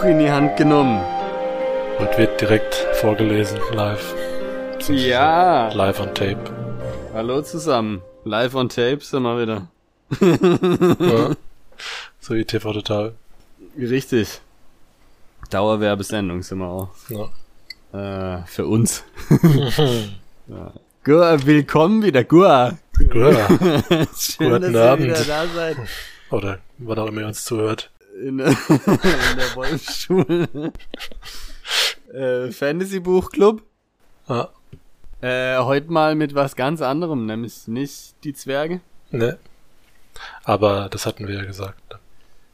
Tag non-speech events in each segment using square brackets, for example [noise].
Buch in die Hand genommen. Und wird direkt vorgelesen, live. Ja. Live on Tape. Hallo zusammen. Live on Tape sind wir wieder. Ja. [laughs] So wie TV Total. Richtig. Dauerwerbesendung sind wir auch. Ja. Äh, für uns. [laughs] ja. Gua, willkommen wieder, Gua. Ja. [laughs] Schön, Guten dass ihr Abend. wieder da seid. Oder wann auch immer ihr uns zuhört. In, [laughs] in der Wolfsschule. äh, Fantasy Buchclub. Ah, Äh, heute mal mit was ganz anderem, nämlich nicht die Zwerge. ne. Aber das hatten wir ja gesagt.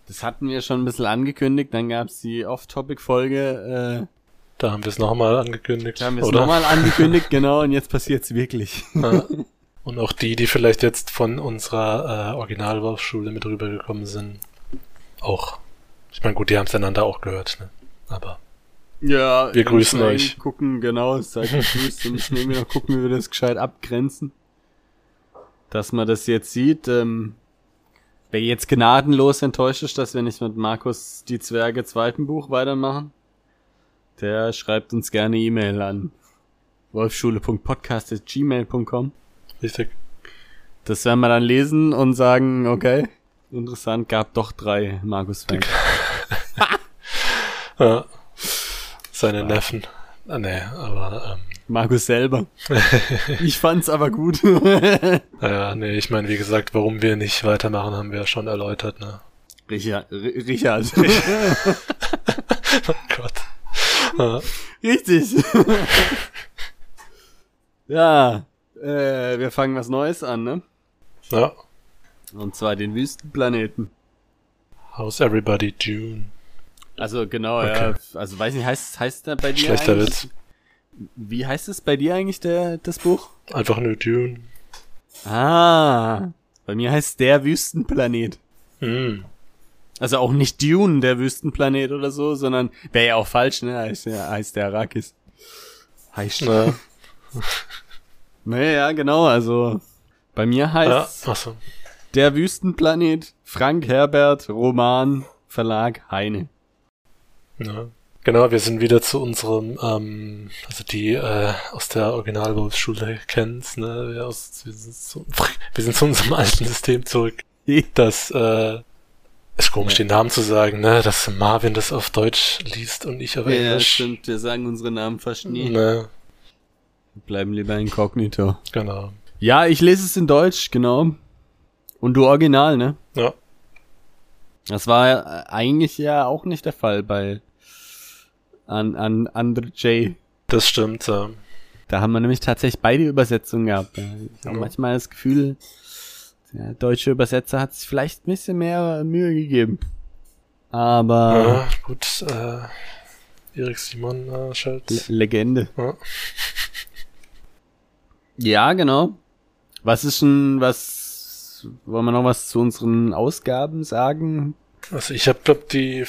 Das hatten wir schon ein bisschen angekündigt, dann gab's die Off-Topic-Folge, äh, Da haben wir es nochmal angekündigt. da haben wir es nochmal angekündigt, genau, und jetzt passiert's wirklich. Ja. Und auch die, die vielleicht jetzt von unserer äh, Originalwurfschule mit rübergekommen sind, auch. Ich meine, gut, die haben es einander auch gehört, ne? Aber Ja, Wir grüßen euch. Gucken, genau, seid gegrüßt und müssen irgendwie noch gucken, wie wir das gescheit abgrenzen. Dass man das jetzt sieht, ähm, wer jetzt gnadenlos enttäuscht ist, dass wir nicht mit Markus die Zwerge zweiten Buch weitermachen, der schreibt uns gerne E-Mail an wolfschule.podcast.gmail.com. richtig. Das werden wir dann lesen und sagen, okay, interessant, gab doch drei Markus-Fans. [laughs] [laughs] Ja. Seine Neffen. Ah, nee, aber Markus selber. [laughs] Ich fand's aber gut. ähm, [laughs] ja, nee, ich meine, wie gesagt, warum wir nicht weitermachen, haben wir ja schon erläutert, ne? Richard. R- Richard. Oh Gott. Ja. Richtig. ja, äh, wir fangen was Neues an, ne? ja. Und zwar den Wüstenplaneten. How's everybody June? Also genau, Okay. ja. Also weiß nicht, heißt heißt der bei dir Schlechter eigentlich? Witz. Wie heißt es bei dir eigentlich der das Buch? Einfach nur Dune. Ah, bei mir heißt der Wüstenplanet. Hm. Also auch nicht Dune, der Wüstenplanet oder so, sondern wäre ja auch falsch, ne? Heißt der heißt der Arrakis. Heißt. Na, Naja, genau, also bei mir ja, heißt achso. Der Wüstenplanet, Frank Herbert, Roman, Verlag Heine. Ja. Genau, wir sind wieder zu unserem, ähm, also die äh, aus der Originalwurfsschule kennen's, ne? Wir, aus, wir, sind zu, wir sind zu unserem alten System zurück. Das äh, ist komisch, Ja. den Namen zu sagen, ne? Dass Marvin das auf Deutsch liest und ich auf Ja, Englisch. stimmt, wir sagen unsere Namen fast nie. Ne, Wir Bleiben lieber inkognito. genau. Ja, ich lese es in Deutsch, genau. Und du original, ne? Ja. Das war äh, eigentlich ja auch nicht der Fall bei an, an Andre J. Das stimmt. Ja. Da haben wir nämlich tatsächlich beide Übersetzungen gehabt. Ich habe Ja. manchmal das Gefühl, der deutsche Übersetzer hat sich vielleicht ein bisschen mehr Mühe gegeben. Aber ja gut, äh, Erik Simon äh, Le schaut. Legende. Ja. Ja, genau. Was ist denn, was, wollen wir noch was zu unseren Ausgaben sagen? Also ich habe glaub die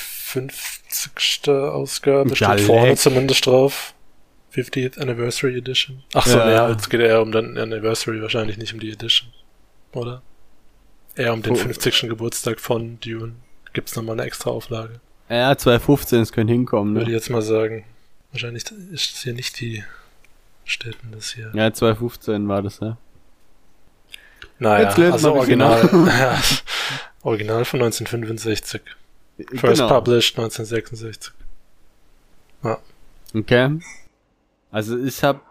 50. Ausgabe, steht vorne leck. zumindest drauf. 50th Anniversary Edition. Ach so, Ja. ja. es geht eher um den Anniversary, wahrscheinlich nicht um die Edition. Oder? Eher um den Oh. 50. Geburtstag von Dune. Gibt's nochmal eine extra Auflage. Ja, 2015, es könnte hinkommen, Würde ich ne? jetzt mal sagen. Wahrscheinlich ist es hier nicht die Städten das hier. Ja, 2015 war das, ja. Naja, also Original. [laughs] Original von 1965. First Genau. published 1966. Okay. Also ich hab,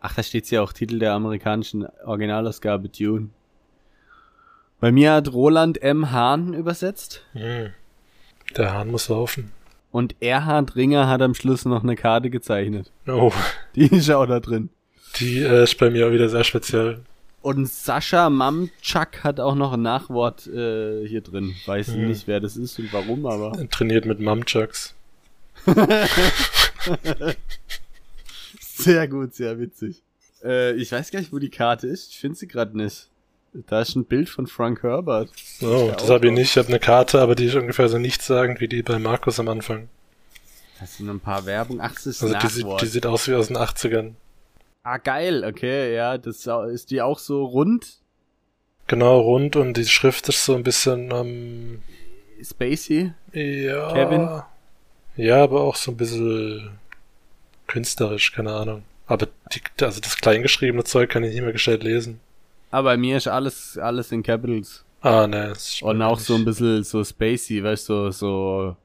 ach, da steht's ja auch Titel der amerikanischen Originalausgabe Dune. Bei mir hat Roland M. Hahn übersetzt Hm. Der Hahn muss laufen. und Erhard Ringer hat am Schluss noch eine Karte gezeichnet. Oh, Die ist auch da drin. die äh, ist bei mir auch wieder sehr speziell. Und Sascha Mamczak hat auch noch ein Nachwort äh, hier drin. Weiß Mhm. nicht, wer das ist und warum, aber. Trainiert mit Mumchucks. Sehr gut, sehr witzig. Äh, ich weiß gar nicht, wo die Karte ist. Ich finde sie gerade nicht. Da ist ein Bild von Frank Herbert. Oh, das habe ich nicht. Ich habe eine Karte, aber die ist ungefähr so nichtssagend wie die bei Markus am Anfang. Das sind ein paar Werbung. Ach, das ist Also die, sieht- die sieht aus wie aus den 80ern. Ah, geil. Okay, ja. Das ist die auch so rund. Genau, rund und die Schrift ist so ein bisschen, ähm, Spacey. ja. Kevin? Ja, aber auch so ein bisschen künstlerisch, keine Ahnung. Aber die, also das kleingeschriebene Zeug kann ich nicht mehr gestellt lesen. Aber bei mir ist alles, alles in Capitals. Ah, ne. Und auch so ein bisschen so spacey, weißt du, so, so,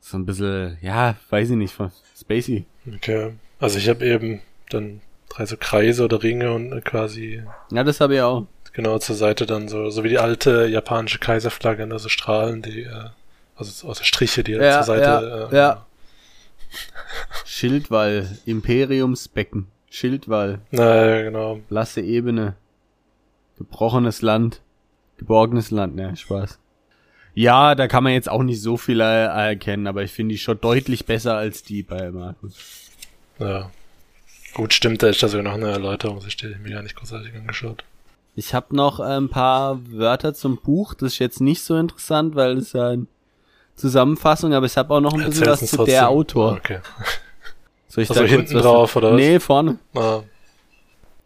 so ein bisschen, ja, weiß ich nicht, von- spacey. Okay. Also ich habe eben dann drei so Kreise oder Ringe und quasi Ja, das habe ich auch. genau zur Seite dann so, so wie die alte japanische Kaiserflagge, ne, so Strahlen, die, äh, also, also Striche, die Ja, zur Seite, ja, äh, ja. [laughs] Schildwall, Imperiumsbecken, Schildwall, Naja, genau. blasse Ebene, gebrochenes Land, geborgenes Land, ne, Spaß. Ja, da kann man jetzt auch nicht so viel erkennen, aber ich finde die schon deutlich besser als die bei Markus. Ja. Gut, stimmt, da ist da sogar noch eine Erläuterung, das steht mir gar nicht großartig angeschaut. Ich habe noch ein paar Wörter zum Buch, das ist jetzt nicht so interessant, weil es ja eine Zusammenfassung, aber ich habe auch noch ein bisschen Erzähl's was zu trotzdem. der Autor. Okay. [laughs] Soll ich Also da hinten drauf, oder was? Nee, vorne. Ah,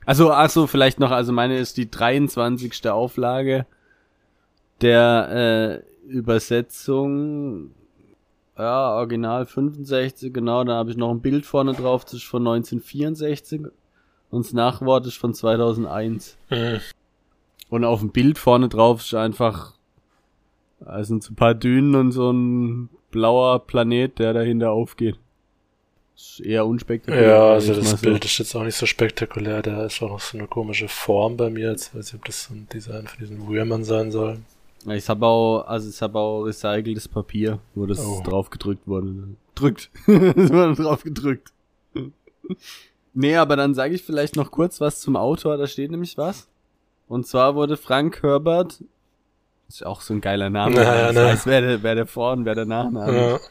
Also, ach so, vielleicht noch, also meine ist die 23. Auflage der äh, Übersetzung, ja, Original 65, genau, da habe ich noch ein Bild vorne drauf, das ist von 1964 und das Nachwort ist von 2001. hm. Und auf dem Bild vorne drauf ist einfach, also sind so ein paar Dünen und so ein blauer Planet, der dahinter aufgeht. Ist eher unspektakulär. Ja, also das mal so- Bild ist jetzt auch nicht so spektakulär, da ist auch noch so eine komische Form bei mir, jetzt weiß ich, ob das so ein Design von diesem Würmern sein soll. Ich habe auch, also ich habe auch recyceltes Papier, wo das Oh. drauf gedrückt wurde. Drückt. [laughs] Es wurde drauf gedrückt. nee, aber dann sage ich vielleicht noch kurz was zum Autor, da steht nämlich was. Und zwar wurde Frank Herbert, ist auch so ein geiler Name, Ja, ich ne. weiß, wer der, wer der Vor- und wer der Nachname ist. Ja.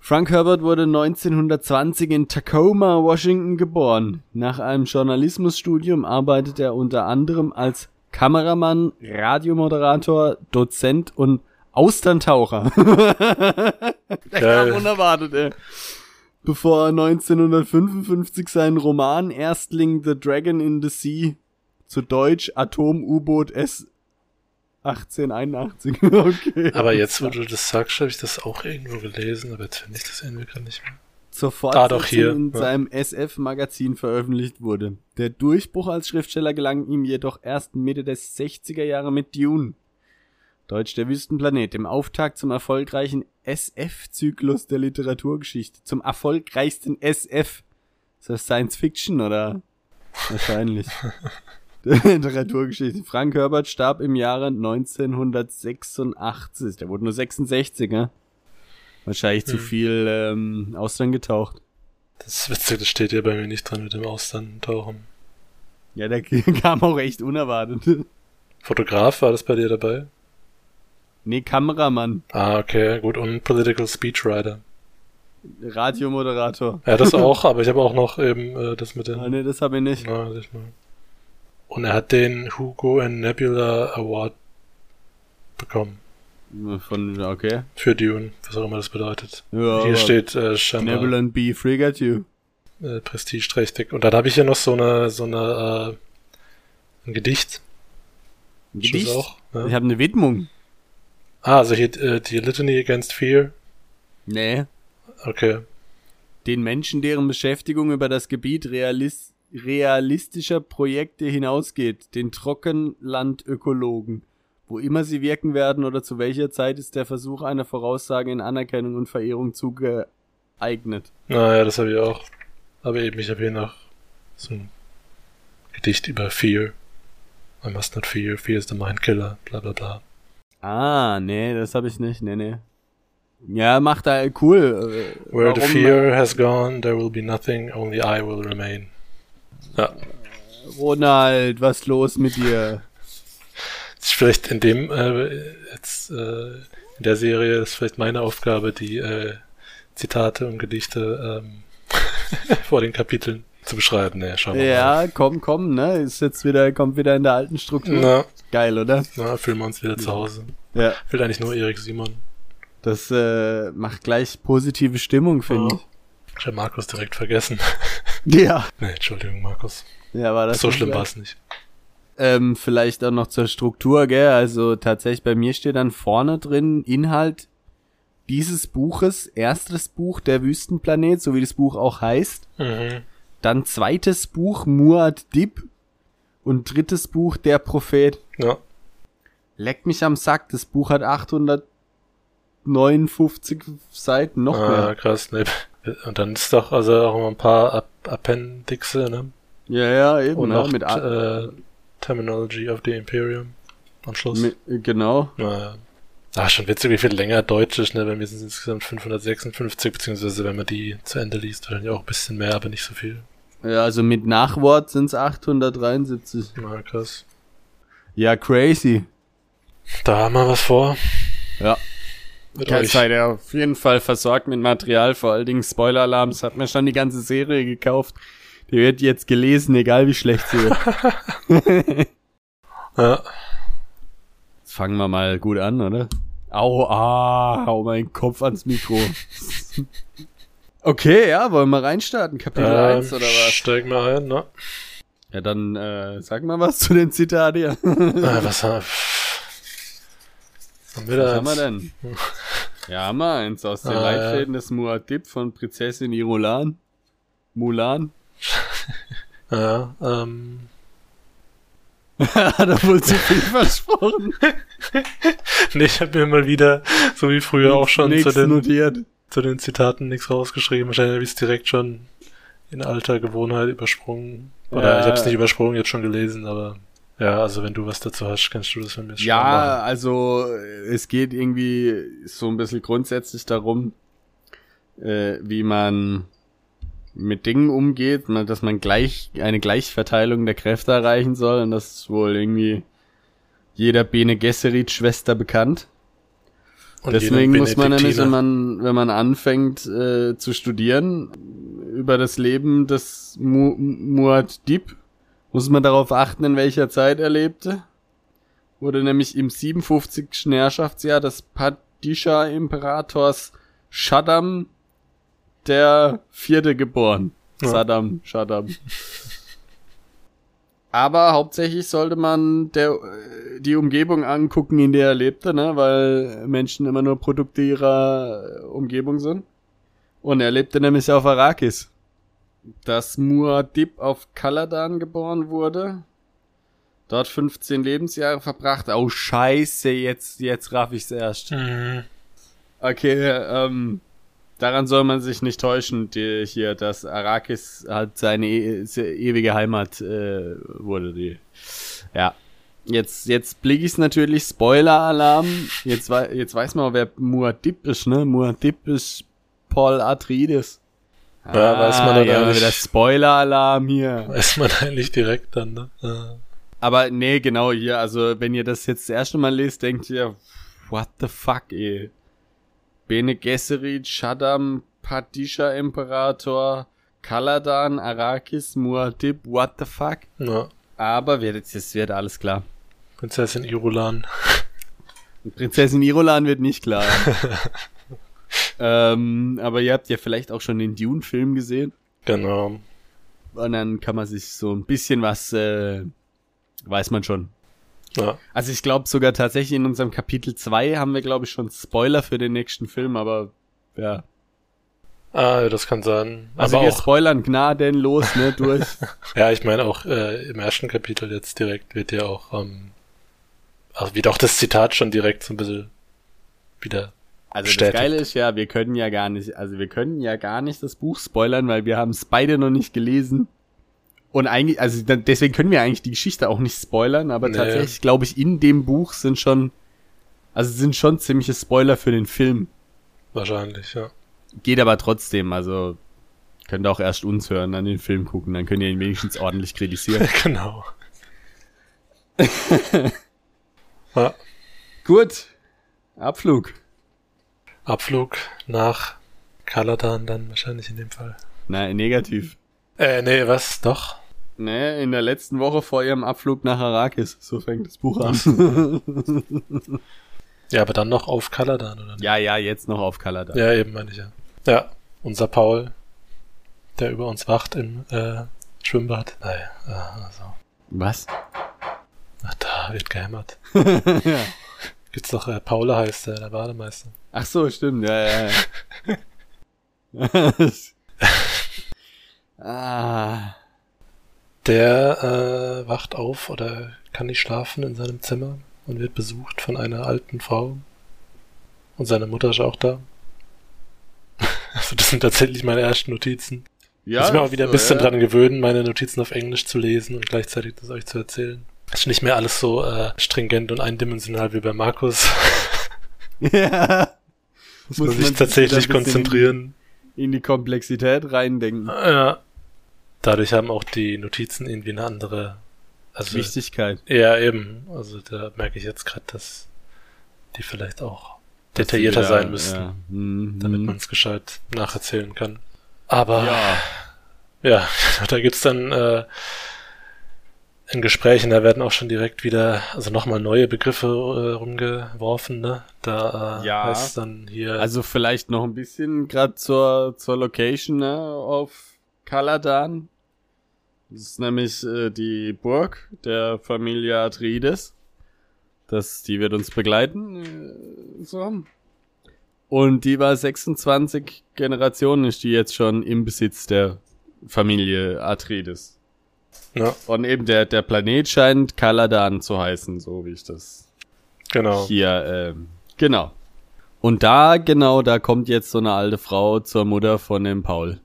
Frank Herbert wurde 1920 in Tacoma, Washington geboren. Nach einem Journalismusstudium arbeitet er unter anderem als Kameramann, Radiomoderator, Dozent und Austerntaucher. [laughs] Der kam unerwartet, ey. Bevor er 1955 seinen Roman Erstling The Dragon in the Sea zu Deutsch Atom-U-Boot S 1881. [laughs] okay. Aber jetzt, wo du das sagst, habe ich das auch irgendwo gelesen, aber jetzt finde ich das irgendwie gerade nicht mehr. Zur Fortsetzung hier. in Ja. seinem SF-Magazin veröffentlicht wurde. Der Durchbruch als Schriftsteller gelang ihm jedoch erst Mitte der 60er Jahre mit Dune. Deutsch der Wüstenplanet, dem Auftakt zum erfolgreichen SF-Zyklus der Literaturgeschichte. Zum erfolgreichsten SF. Ist das Science Fiction oder? Wahrscheinlich. [laughs] der Literaturgeschichte. Frank Herbert starb im Jahre 1986. Der wurde nur 66, ne? Wahrscheinlich zu Hm. viel ähm, Austern getaucht. Das ist witzig, das steht ja bei mir nicht dran mit dem Austern-Tauchen. Ja, der [laughs] kam auch echt unerwartet. Fotograf, war das bei dir dabei? Nee, Kameramann, Ah, okay, gut. Und Political Speechwriter. Radiomoderator. Ja, das [laughs] auch, aber ich habe auch noch eben äh, das mit den... Ah, nee, das habe ich nicht. Na, sag ich mal. Und er hat den Hugo and Nebula Award bekommen. Von, okay. Für Dune, was auch immer das bedeutet. Ja, Hier steht äh, scheinbar Nebulan B. Frigate You. äh, prestigeträchtig. Und dann habe ich hier noch so eine, so eine, äh, ein Gedicht. Ein Gedicht? Auch, ja. Ich habe eine Widmung. Ah, also hier äh, die Litany Against Fear. Nee. Okay. Den Menschen, deren Beschäftigung über das Gebiet realis realistischer Projekte hinausgeht. Den Trockenlandökologen. Wo immer sie wirken werden oder zu welcher Zeit ist der Versuch einer Voraussage in Anerkennung und Verehrung zugeeignet. Naja, das habe ich auch. Aber eben, ich habe hier noch so ein Gedicht über Fear. I must not fear, fear is the mind killer, bla bla bla. Ah, nee, das habe ich nicht. Nee, nee. Ja, macht da cool. Where the warum- fear has gone, there will be nothing, only I will remain. Ja, Ronald, was los mit dir? Ist vielleicht in dem, äh, jetzt, äh, in der Serie ist vielleicht meine Aufgabe, die äh, Zitate und Gedichte ähm, [laughs] vor den Kapiteln zu beschreiben. Naja, schauen wir Ja, komm, komm, ne? Ist jetzt wieder, kommt wieder in der alten Struktur. mal. Na, Geil, oder? na, fühlen wir uns wieder zu Hause. Ja. Ich will eigentlich nur Erik Simon. Das äh, macht gleich positive Stimmung, finde Oh. Ich habe Markus direkt vergessen. ich. Ja. [laughs] nee, Entschuldigung, Markus. Ja, war das so schlimm war es nicht. Ähm, vielleicht auch noch zur Struktur, gell? Also tatsächlich bei mir steht dann vorne drin Inhalt dieses Buches erstes Buch Der Wüstenplanet, so wie das Buch auch heißt. Mhm. Dann zweites Buch Muad Dib und drittes Buch Der Prophet. Ja. Leck mich am Sack, das Buch hat 859 Seiten, noch ah, mehr. krass. Ne. Und dann ist doch also auch noch ein paar Ap Appendixe, ne? Ja, ja, eben, Und ne, noch mit, äh, Terminology of the Imperium am Schluss. äh, genau. Naja. Ah, schon witzig, wie viel länger Deutsch ist, ne? Bei mir sind es insgesamt 556, beziehungsweise wenn man die zu Ende liest, wahrscheinlich auch ein bisschen mehr, aber nicht so viel. Ja, also mit Nachwort sind's 873. Na, krass. Ja, crazy. Da haben wir was vor. Ja. Ja, seid ihr auf jeden Fall versorgt mit Material, vor allen Dingen Spoiler-Alarms. Hat mir schon die ganze Serie gekauft. Die wird jetzt gelesen, egal wie schlecht sie wird. [laughs] Ja. Jetzt fangen wir mal gut an, oder? Au, ah, hau meinen Kopf ans Mikro. okay, ja, wollen wir reinstarten? Kapitel Ähm, 1 oder was? Steigen wir ein, ne? Ja, dann äh, sag mal was zu den Zitaten hier. [laughs] Ah, was haben wir Was haben wir denn? Ja, haben wir eins aus den Ah, Leitfäden des Muad'Dib von Prinzessin Irulan. Mulan. [laughs] Ja, ähm, [laughs] Hat er wohl zu viel versprochen? [laughs] nee, ich habe mir mal wieder, so wie früher auch schon, zu den, notiert. zu den Zitaten nichts rausgeschrieben. Wahrscheinlich habe ich es direkt schon in alter Gewohnheit übersprungen. Oder Ja. ich habe es nicht übersprungen, jetzt schon gelesen, aber ja, also wenn du was dazu hast, kannst du das von mir schon Ja, machen. also es geht irgendwie so ein bisschen grundsätzlich darum, äh, wie man mit Dingen umgeht, man- dass man gleich eine Gleichverteilung der Kräfte erreichen soll und das ist wohl irgendwie jeder Bene Gesserit Schwester bekannt. Und Deswegen muss man nämlich, wenn man, wenn man anfängt äh, zu studieren über das Leben des Mu Muad'Dib, muss man darauf achten, in welcher Zeit er lebte. Wurde nämlich im 57. Herrschaftsjahr des Padisha-Imperators Shaddam der Vierte geboren. Ja. Saddam, Shaddam. Aber hauptsächlich sollte man der, äh, die Umgebung angucken, in der er lebte, ne? weil Menschen immer nur Produkte ihrer äh, Umgebung sind. Und er lebte nämlich auf Arrakis. Dass Muad'Dib auf Kaladan geboren wurde, dort 15 Lebensjahre verbracht. Oh scheiße, jetzt, jetzt raff ich's erst. Mhm. Okay, ähm, daran soll man sich nicht täuschen, die, hier, dass Arrakis halt seine e ewige Heimat äh, wurde. Die. Ja. Jetzt, jetzt blick ich's natürlich, Spoiler-Alarm. Jetzt, wei jetzt weiß man, wer Muad'Dib ist, ne? Muad'Dib ist Paul Atreides. Ja, weiß man Ah, dann ja, eigentlich. wieder Spoiler-Alarm hier. Weiß man eigentlich direkt dann, ne? Ja. Aber nee, genau hier, also wenn ihr das jetzt das erste Mal lest, denkt ihr, what the fuck, ey. Bene Gesserit, Shaddam, Padisha Imperator, Kaladan, Arrakis, Muad'Dib, what the fuck. ja. Aber wird jetzt, jetzt wird alles klar. Prinzessin Irulan. Prinzessin Irolan wird nicht klar. [laughs] ähm, aber ihr habt ja vielleicht auch schon den Dune-Film gesehen. Genau. Und dann kann man sich so ein bisschen was, äh, weiß man schon. Ja. Also ich glaube sogar tatsächlich in unserem Kapitel 2 haben wir, glaube ich, schon Spoiler für den nächsten Film, aber ja. Ah, das kann sein. Also Aber wir auch, spoilern gnadenlos, ne, durch. [laughs] ja, ich meine auch äh, im ersten Kapitel jetzt direkt wird ja auch, ähm, also wird auch das Zitat schon direkt so ein bisschen wieder. Also Bestätigt. das Geile ist ja, wir können ja gar nicht, also wir können ja gar nicht das Buch spoilern, weil wir haben es beide noch nicht gelesen. Und eigentlich, also deswegen können wir eigentlich die Geschichte auch nicht spoilern, aber Nee. tatsächlich glaube ich, in dem Buch sind schon, also sind schon ziemliche Spoiler für den Film. Wahrscheinlich, ja. Geht aber trotzdem, also könnt ihr auch erst uns hören, dann den Film gucken, dann könnt ihr ihn wenigstens ordentlich kritisieren. [laughs] genau. [laughs] ja. Gut, Abflug. Abflug nach Kaladan dann wahrscheinlich in dem Fall. Nein, negativ. Äh, nee, was? Doch. Ne, in der letzten Woche vor ihrem Abflug nach Arrakis. So fängt das Buch an. [laughs] Ja, aber dann noch auf Kaladan, oder nicht? ja, ja, jetzt noch auf Kaladan. Ja, eben meine ich ja. Ja, unser Paul, der über uns wacht im äh, Schwimmbad. Naja, also. Was? Ach, da wird gehämmert. [laughs] ja. Gibt's doch, äh, Paula heißt der, der Bademeister. Ach so, stimmt, ja, ja, ja. [laughs] ah. Der äh, wacht auf oder kann nicht schlafen in seinem Zimmer und wird besucht von einer alten Frau. Und seine Mutter ist auch da. [laughs] Also das sind tatsächlich meine ersten Notizen. Ja, Muss mir auch wieder ein bisschen ja. dran gewöhnen, meine Notizen auf Englisch zu lesen und gleichzeitig das euch zu erzählen. Ist nicht mehr alles so äh, stringent und eindimensional wie bei Markus. [laughs] Ja. Muss, Muss man sich tatsächlich konzentrieren. In die Komplexität reindenken. Ja. Dadurch haben auch die Notizen irgendwie eine andere also Wichtigkeit. Ja, eben. Also da merke ich jetzt gerade, dass die vielleicht auch detaillierter Wieder, sein müssten, Ja. Mhm. damit man es gescheit nacherzählen kann. Aber Ja. ja, [laughs] da gibt's dann äh, in Gesprächen, da werden auch schon direkt wieder, also nochmal neue Begriffe äh, rumgeworfen, ne? Da äh, Ja. heißt dann hier. Also vielleicht noch ein bisschen gerade zur, zur Location ne, auf Kaladan. Das ist nämlich äh, die Burg der Familie Atreides. Das, die wird uns begleiten. Äh, so. Und die war 26 Generationen, ist die jetzt schon im Besitz der Familie Atreides. ja, Und eben der, der Planet scheint Kaladan zu heißen, so wie ich das genau. hier, ähm, genau. Und da, genau, da kommt jetzt so eine alte Frau zur Mutter von dem Paul.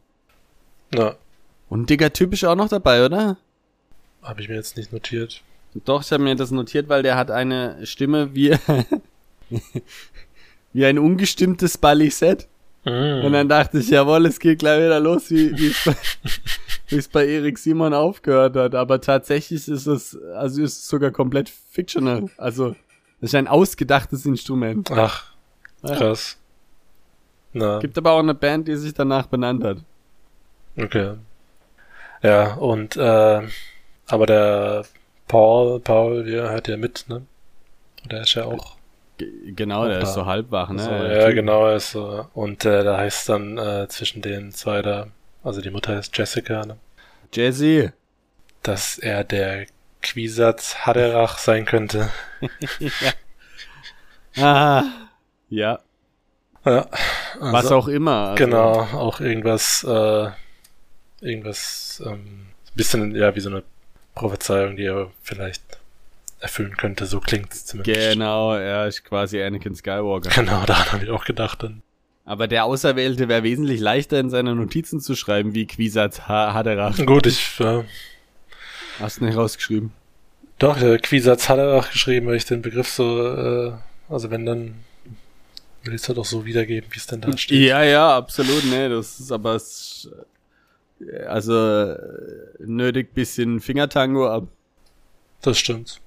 Ja, Und ein dicker Typ ist auch noch dabei, oder? habe ich mir jetzt nicht notiert. Doch, ich habe mir das notiert, weil der hat eine Stimme wie, [laughs] wie ein ungestimmtes Balisett. Und Mm. dann dachte ich, jawohl, es geht gleich wieder los, wie wie es bei, [laughs] es bei Erik Simon aufgehört hat. Aber tatsächlich ist es, also ist es sogar komplett fictional. Also, das ist ein ausgedachtes Instrument. Ach, Ja. krass. Na, Gibt aber auch eine Band, die sich danach benannt hat. Okay. Ja, und äh, aber der Paul, Paul, der hört ja mit, ne? Der ist ja auch. G genau, Auch der da. ist so halbwach, ne? so, ja, Typ. genau, er ist so. Und äh, da heißt dann äh, zwischen den zwei da, also die Mutter heißt Jessica, ne? Jesse. dass er der Quisatz Haderach sein könnte. [laughs] Ah, ja, Ja, was also, auch immer. Also, Genau, auch irgendwas, äh, irgendwas, ähm, ein bisschen, ja, wie so eine Prophezeiung, die er vielleicht erfüllen könnte, so klingt's zumindest. Genau, er ist quasi Anakin Skywalker. Genau, [laughs] daran habe ich auch gedacht dann. Aber der Auserwählte wäre wesentlich leichter in seine Notizen zu schreiben, wie Quisatz ha Haderach. Gut, ich, äh, Hast du nicht rausgeschrieben? doch, der Quisatz Haderach geschrieben, weil ich den Begriff so, äh, also wenn dann, will ich es halt auch so wiedergeben, wie es denn da steht. Ja, ja, absolut, ne, das ist aber, es- also, äh, nötig bisschen Fingertango ab. Das stimmt.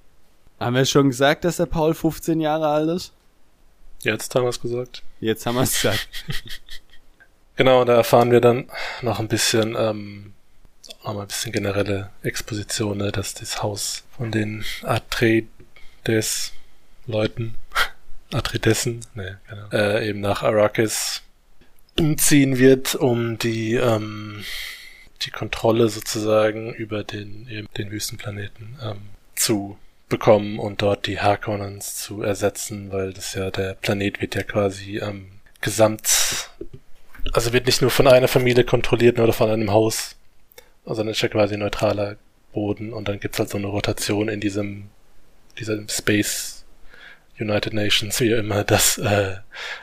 Haben wir schon gesagt, dass der Paul 15 Jahre alt ist? Jetzt haben wir es gesagt. Jetzt haben wir es gesagt. [laughs] Genau, da erfahren wir dann noch ein bisschen, ähm, noch mal ein bisschen generelle Exposition, ne, dass das Haus von den Atreides-Leuten, [laughs] Atreidessen, ne, genau, äh, eben nach Arrakis umziehen wird, um die, ähm, die Kontrolle sozusagen über den, den Wüstenplaneten ähm, zu bekommen und dort die Harkonnens zu ersetzen, weil das ja, der Planet wird ja quasi ähm, gesamt also wird nicht nur von einer Familie kontrolliert oder von einem Haus, sondern ist ja quasi neutraler Boden und dann gibt's halt so eine Rotation in diesem, diesem Space United Nations, wie immer, dass äh,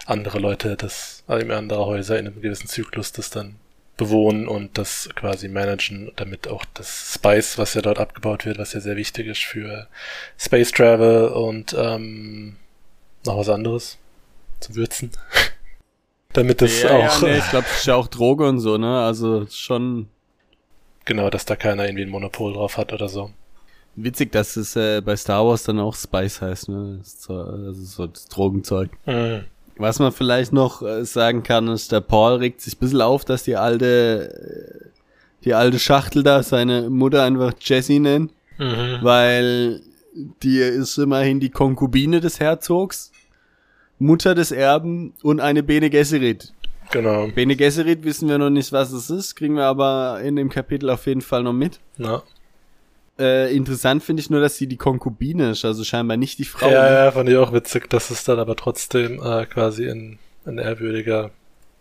andere Leute das, also andere Häuser in einem gewissen Zyklus das dann bewohnen und das quasi managen, damit auch das Spice, was ja dort abgebaut wird, was ja sehr wichtig ist für Space Travel und ähm, noch was anderes zum Würzen. [laughs] damit das ja, auch ja, nee, ich glaube, das ist ja auch Droge und so, ne, also schon Genau, dass da keiner irgendwie ein Monopol drauf hat oder so. witzig, dass es äh, bei Star Wars dann auch Spice heißt, ne, das ist so, das ist so das Drogenzeug. Mhm. Was man vielleicht noch äh, sagen kann, ist, der Paul regt sich ein bisschen auf, dass die alte, äh, die alte Schachtel da seine Mutter einfach Jessie nennt, Mhm. weil die ist immerhin die Konkubine des Herzogs, Mutter des Erben und eine Bene Gesserit. Genau. Bene Gesserit wissen wir noch nicht, was es ist, kriegen wir aber in dem Kapitel auf jeden Fall noch mit. Na, Äh, interessant finde ich nur, dass sie die Konkubine ist, also scheinbar nicht die Frau. Ja, ja, fand ich auch witzig, dass es dann aber trotzdem äh, quasi in ein ehrwürdiger,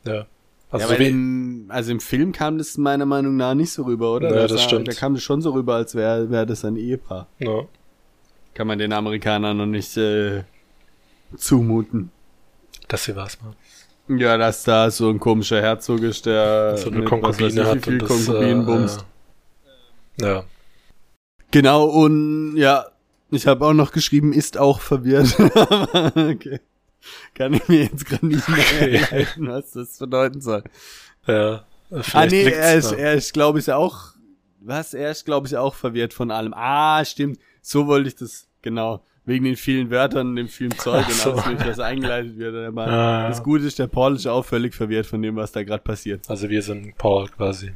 ja. Also, ja, so im, also im Film kam das meiner Meinung nach nicht so rüber, oder? Ja, das, das stimmt. Da kam das schon so rüber, als wäre wär das ein Ehepaar. Ja. Kann man den Amerikanern noch nicht äh, zumuten. Dass sie was machen. Ja, dass da so ein komischer Herzog ist, der so eine Konkubine hat viel und Konkubinen äh, bumst. Ja. Genau, und ja, ich habe auch noch geschrieben, ist auch verwirrt. [laughs] okay. Kann ich mir jetzt gerade nicht mehr Okay. herleiten, was das bedeuten soll. Ja. Ah nee, er ist, er ist glaube ich auch, was, er ist glaube ich auch verwirrt von allem. Ah, stimmt, so wollte ich das, genau. Wegen den vielen Wörtern, dem vielen Zeug Ach und so. alles, mögliche, was eingeleitet wird. Aber Ah. Das Gute ist, der Paul ist auch völlig verwirrt von dem, was da gerade passiert. Also wir sind Paul quasi.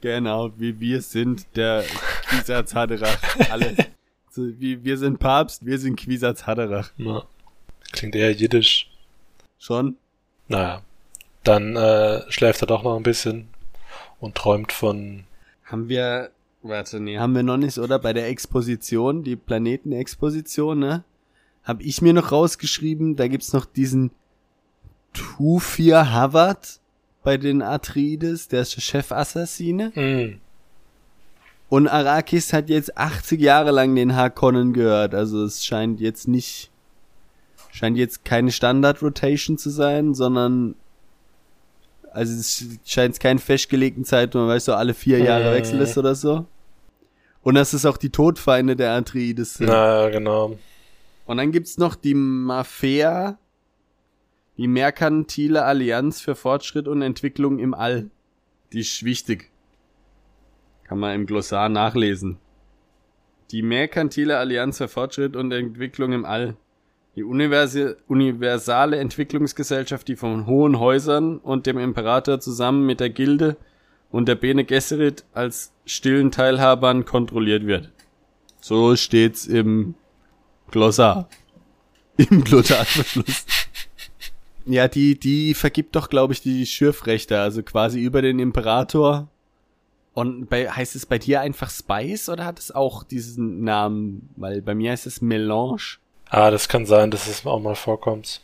Genau, wie wir sind der Quisatz Haderach. Alle. So, wie, wir sind Papst, wir sind Quisatz Haderach. Ja. Klingt eher jiddisch. Schon? Naja. Dann äh, schläft er doch noch ein bisschen und träumt von. Haben wir, warte, nee, haben wir noch nicht, oder? Bei der Exposition, die Planetenexposition, ne? Hab ich mir noch rausgeschrieben, da gibt's noch diesen Tufir Havard bei den Atreides, der ist der Chefassassine. Mm, Und Arrakis hat jetzt 80 Jahre lang den Harkonnen gehört, also es scheint jetzt nicht, scheint jetzt keine Standard-Rotation zu sein, sondern, also es scheint keinen festgelegten Zeitraum, weißt du, alle vier Jahre Mhm. Wechsel ist oder so. Und das ist auch die Todfeinde der Atreides sind. na, genau. Und dann gibt's noch die Mafia, die merkantile Allianz für Fortschritt und Entwicklung im All. Die ist wichtig. Kann man im Glossar nachlesen. Die merkantile Allianz für Fortschritt und Entwicklung im All. Die universale Entwicklungsgesellschaft, die von hohen Häusern und dem Imperator zusammen mit der Gilde und der Bene Gesserit als stillen Teilhabern kontrolliert wird. So steht's im Glossar. Im Glossarbeschluss. Ja, die, die vergibt doch, glaube ich, die Schürfrechte, also quasi über den Imperator. Und bei, heißt es bei dir einfach Spice oder hat es auch diesen Namen? Weil bei mir heißt es Melange. Ah, das kann sein, dass es auch mal vorkommt.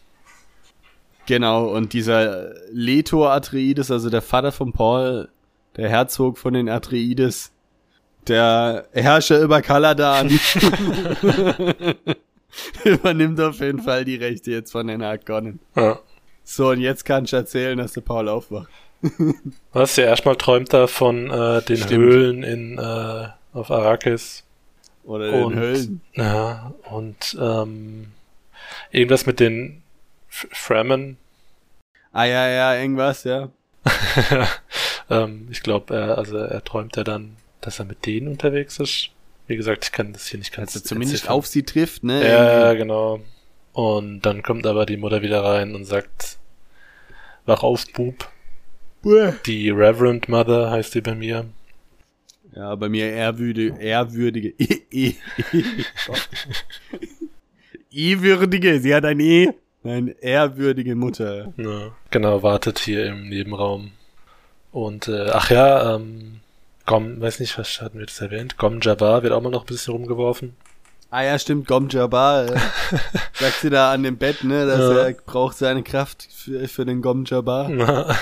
Genau, und dieser Leto Atreides, also der Vater von Paul, der Herzog von den Atreides, der Herrscher über Kaladan, [laughs] [laughs] [laughs] übernimmt auf jeden Fall die Rechte jetzt von den Harkonnen. Ja. So, und jetzt kannst du erzählen, dass der Paul aufwacht. [laughs] Was ja erstmal träumt er von äh, den Stimmt. Höhlen in äh, auf Arrakis. Oder den Und- Höllen. Ja, und ähm, irgendwas mit den Fremen. Ah ja, ja, irgendwas, ja. [laughs] ähm, ich glaube, er, also er träumt ja dann, dass er mit denen unterwegs ist. Wie gesagt, ich kann das hier nicht ganz Also zumindest entziffern. auf sie trifft, ne? Ja, genau. Und dann kommt aber die Mutter wieder rein und sagt, wach auf, Bub. Buh. Die Reverend Mother heißt die bei mir. Ja, bei mir ehrwürdige, ehrwürdige, [laughs] e, e, e, [laughs] ehrwürdige, sie hat ein E. Nein, ehrwürdige Mutter. Ja, genau, wartet hier im Nebenraum. Und, äh, ach ja, ähm, Gom, weiß nicht, was hatten wir das erwähnt? Gom Jabbar wird auch mal noch ein bisschen rumgeworfen. Ah ja, stimmt, Gom Jabbar, äh, [laughs] sagt sie da an dem Bett, ne, dass Ja. er braucht seine Kraft für, für den Gom Jabbar. [laughs] Na,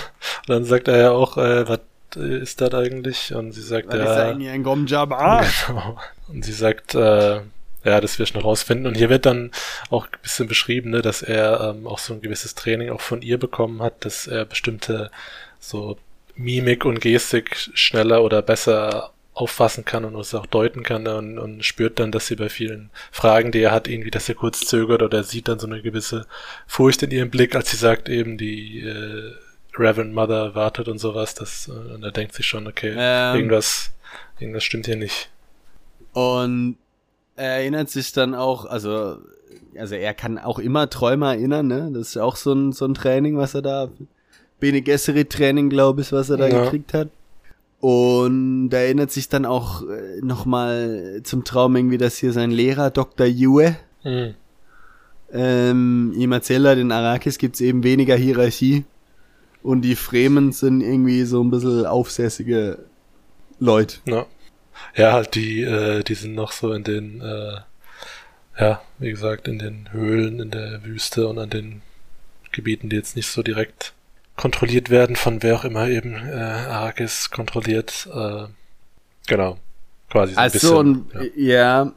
dann sagt er ja auch, äh, was äh, ist das eigentlich? Und sie sagt, Was ist ja, eigentlich ein Gom Jabbar? [laughs] Genau. Und sie sagt, äh, ja, das wirst du noch rausfinden. Und hier wird dann auch ein bisschen beschrieben, ne, dass er ähm, auch so ein gewisses Training auch von ihr bekommen hat, dass er bestimmte so Mimik und Gestik schneller oder besser auffassen kann und es auch deuten kann und, und spürt dann, dass sie bei vielen Fragen, die er hat, irgendwie, dass er kurz zögert oder er sieht dann so eine gewisse Furcht in ihrem Blick, als sie sagt eben, die äh, Reverend Mother wartet und sowas, das, äh, und er denkt sich schon, okay, Ähm. irgendwas, irgendwas stimmt hier nicht. Und er erinnert sich dann auch, also, also er kann auch immer Träume erinnern, ne? Das ist auch so ein, so ein Training, was er da, Bene Gesserit Training, glaube ich, was er da Ja. gekriegt hat. Und er erinnert sich dann auch äh, nochmal zum Traum irgendwie, dass hier sein Lehrer, Dr. Yue, Hm. ähm, ihm erzählt hat, in Arrakis gibt's eben weniger Hierarchie. Und die Fremen sind irgendwie so ein bisschen aufsässige Leute. Ja. Ja, halt die, äh, die sind noch so in den, äh, ja, wie gesagt, in den Höhlen, in der Wüste und an den Gebieten, die jetzt nicht so direkt kontrolliert werden von wer auch immer eben äh, Arrakis kontrolliert. Äh, genau. Quasi so ein Also, bisschen. und, ja.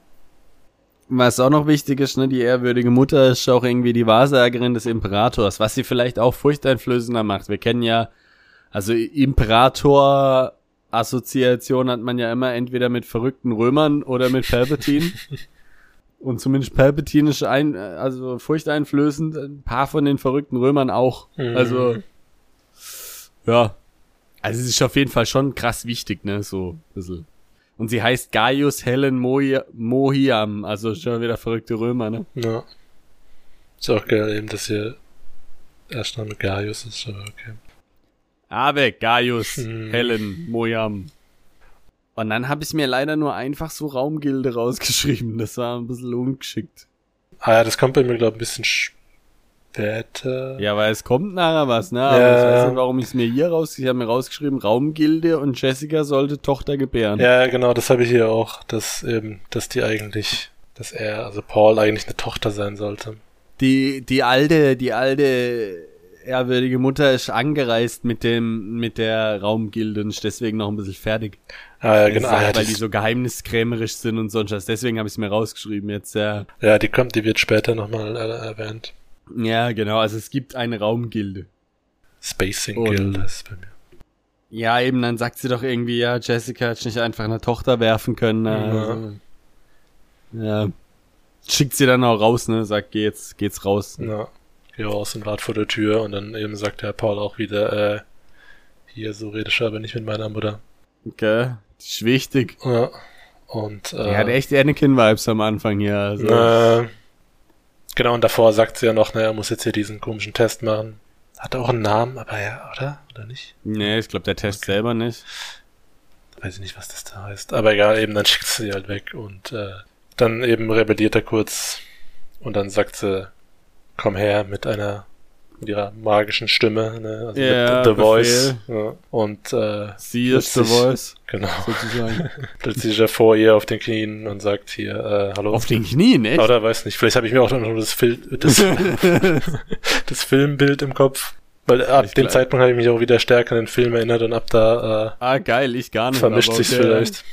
Was auch noch wichtig ist, ne, die ehrwürdige Mutter ist auch irgendwie die Wahrsagerin des Imperators, was sie vielleicht auch furchteinflößender macht. Wir kennen ja, also Imperator-Assoziation hat man ja immer entweder mit verrückten Römern oder mit Palpatine. [laughs] Und zumindest Palpatine ist ein, also furchteinflößend, ein paar von den verrückten Römern auch. Mhm. Also, ja. Also es ist auf jeden Fall schon krass wichtig, ne, so ein bisschen. Und sie heißt Gaius Helen Mohi Mohiam, also schon wieder verrückte Römer, ne? Ja. Ist auch geil, eben, dass hier Erstname Gaius ist, aber okay. Ave Gaius Hm. Helen Mohiam. Und dann habe ich mir leider nur einfach so Raumgilde rausgeschrieben. Das war ein bisschen ungeschickt. Ah ja, das kommt bei mir, glaube ich, ein bisschen später. Ja, weil es kommt nachher was, ne? Aber Ja. ich weiß nicht, warum ich es mir hier raus... Ich habe mir rausgeschrieben, Raumgilde und Jessica sollte Tochter gebären. Ja, genau, das habe ich hier auch, dass eben, dass die eigentlich, dass er, also Paul eigentlich eine Tochter sein sollte. Die, die alte, die alte ehrwürdige Mutter ist angereist mit dem, mit der Raumgilde und ist deswegen noch ein bisschen fertig. Ah ja, genau. ist Ah, ja, halt, weil die, die so geheimniskrämerisch sind und sonst was. Deswegen habe ich es mir rausgeschrieben jetzt, ja. ja, die kommt, die wird später nochmal äh, erwähnt. Ja, genau. Also es gibt eine Raumgilde. Spacing Guild heißt bei mir. Ja, eben, dann sagt sie doch irgendwie, ja, Jessica hat nicht einfach eine Tochter werfen können. Ja. Also, ja. Schickt sie dann auch raus, ne? Sagt, geh jetzt, geht's raus. Ja, geh raus und wart vor der Tür und dann eben sagt der Paul auch wieder, äh, hier, so rede ich aber nicht mit meiner Mutter. Okay. Die ist wichtig. Ja. Und, äh, Er hat echt Anakin-Vibes am Anfang hier. Also. äh, genau, und davor sagt sie ja noch, ne, er muss jetzt hier diesen komischen Test machen. Hat auch einen Namen, aber ja, oder? Oder nicht? Nee, ich glaube, der Test selber nicht. Weiß ich nicht, was das da heißt. Aber egal, eben, dann schickt sie sie halt weg und äh, dann eben rebelliert er kurz und dann sagt sie, komm her mit einer mit ihrer magischen Stimme, ne? Also Ja, mit The Befehl. Voice. Ja. Und äh, Sie ist the voice, genau, sozusagen. [laughs] plötzlich ist er vor ihr auf den Knien und sagt hier, äh, hallo. Auf den Knien, echt? Oder weiß nicht, vielleicht habe ich mir auch noch das, Fil das, [laughs] das Filmbild im Kopf. Weil ab Ich dem Zeitpunkt habe ich mich auch wieder stärker an den Film erinnert und ab da äh, ah, geil, ich gar nicht. vermischt sich's okay. vielleicht.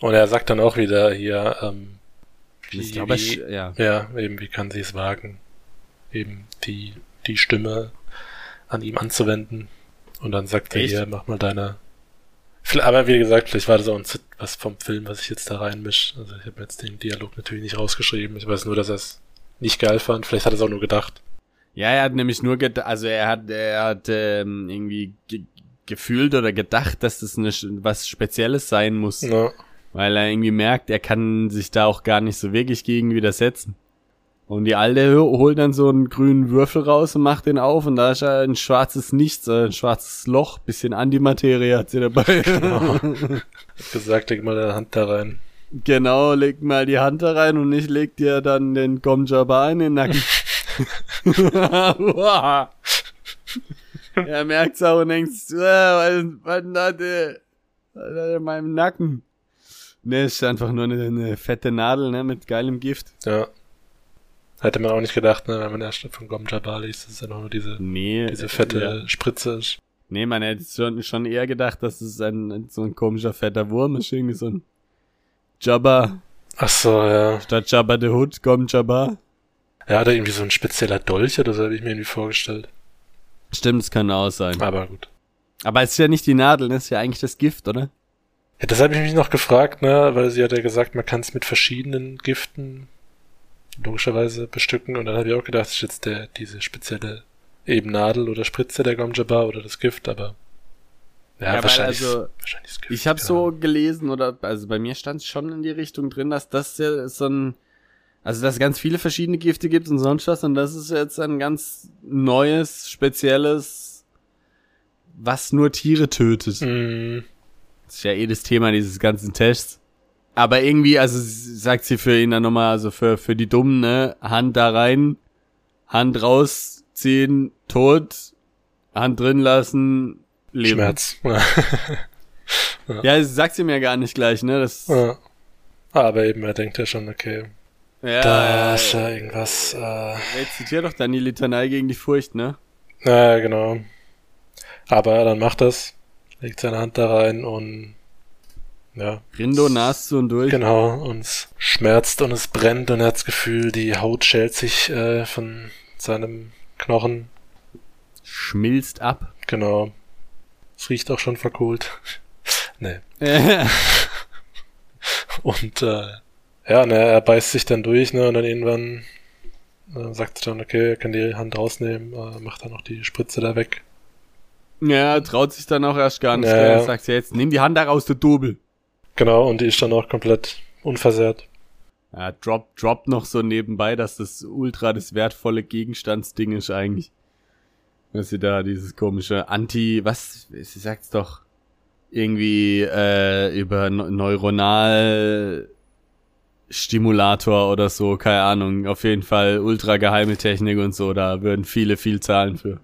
Und er sagt dann auch wieder hier, ähm, wie, Ich glaube, wie, ich- ja. ja, eben, wie kann sie es wagen, eben die, die Stimme an ihm anzuwenden. Und dann sagt er Echt? hier, mach mal deine. Aber wie gesagt, vielleicht war das auch ein Zit- was vom Film, was ich jetzt da reinmisch. Also ich habe jetzt den Dialog natürlich nicht rausgeschrieben. Ich weiß nur, dass er es nicht geil fand. Vielleicht hat er es auch nur gedacht. Ja, er hat nämlich nur gedacht, also er hat, er hat ähm, irgendwie ge gefühlt oder gedacht, dass das eine, was Spezielles sein muss, Ja, weil er irgendwie merkt, er kann sich da auch gar nicht so wirklich gegen widersetzen. Und die Alte ho- holt dann so einen grünen Würfel raus und macht den auf und da ist ja ein schwarzes Nichts, äh, ein schwarzes Loch, bisschen Antimaterie hat sie dabei. [laughs] hat gesagt, leg mal deine Hand da rein. Genau, leg mal die Hand da rein und ich leg dir dann den Gom Jabbar in den Nacken. [laughs] [laughs] Er merkt's auch und denkt, äh, was, der, was hat er in meinem Nacken? Ne, ist einfach nur eine, eine fette Nadel, ne, mit geilem Gift. Ja. Hätte man auch nicht gedacht, ne, wenn man erst von Gom Jabbar liest, dass es ja noch nur diese, Nee. diese fette Ja. Spritze ist. Nee, man hätte schon, schon eher gedacht, dass es ein, so ein komischer fetter Wurm ist, irgendwie so ein Jabba, Ach so, ja. statt Jabba the Hood, Gom Jabba. Ja, hat er irgendwie so ein spezieller Dolch oder so, habe ich mir irgendwie vorgestellt. Stimmt, es kann auch sein. Aber gut. Aber es ist ja nicht die Nadel, ne? es ist ja eigentlich das Gift, oder? Ja, das habe ich mich noch gefragt, ne, weil sie hat ja gesagt, man kann es mit verschiedenen Giften logischerweise bestücken und dann habe ich auch gedacht, es ist jetzt der, diese spezielle eben Nadel oder Spritze der Gom Jabbar oder das Gift, aber ja, Ja, wahrscheinlich, also, wahrscheinlich das Gift. Ich habe keine so Ahnung. gelesen oder also bei mir stand es schon in die Richtung drin, dass das ja so ein also dass es ganz viele verschiedene Gifte gibt und sonst was und das ist jetzt ein ganz neues spezielles was nur Tiere tötet. Mm, Das ist ja eh das Thema dieses ganzen Tests. Aber irgendwie, also sagt sie für ihn dann nochmal, also für, für die Dummen, ne, Hand da rein, Hand rausziehen, tot, Hand drin lassen, leben. Schmerz. Ja. [laughs] Ja, das sagst du mir ja gar nicht gleich, ne? Das, Ja. Aber eben, er denkt ja schon, okay, ja, da ist ja irgendwas, äh, Jetzt zitiert doch dann die Litanei gegen die Furcht, ne? Ja, genau. Aber dann macht das, legt seine Hand da rein und ja, Rindo nas zu und durch. genau, und es schmerzt und es brennt und er hat das Gefühl, die Haut schält sich äh, von seinem Knochen. Schmilzt ab. Genau. Es riecht auch schon verkohlt. [laughs] nee. [laughs] Und äh, ja, ne, er beißt sich dann durch, ne, und dann irgendwann äh, sagt er dann, okay, er kann die Hand rausnehmen, äh, macht dann noch die Spritze da weg. ja, traut sich dann auch erst gar nicht. Ja. Er sagt ja jetzt, nimm die Hand da raus, du Double. Genau, und die ist dann auch komplett unversehrt. Ja, drop, drop noch so nebenbei, dass das ultra das wertvolle Gegenstandsding ist eigentlich. Dass sie da dieses komische Anti, was, sie sagt's doch, irgendwie äh, über Neu- Neuronal Stimulator oder so, keine Ahnung. Auf jeden Fall ultra geheime Technik und so, da würden viele viel zahlen für.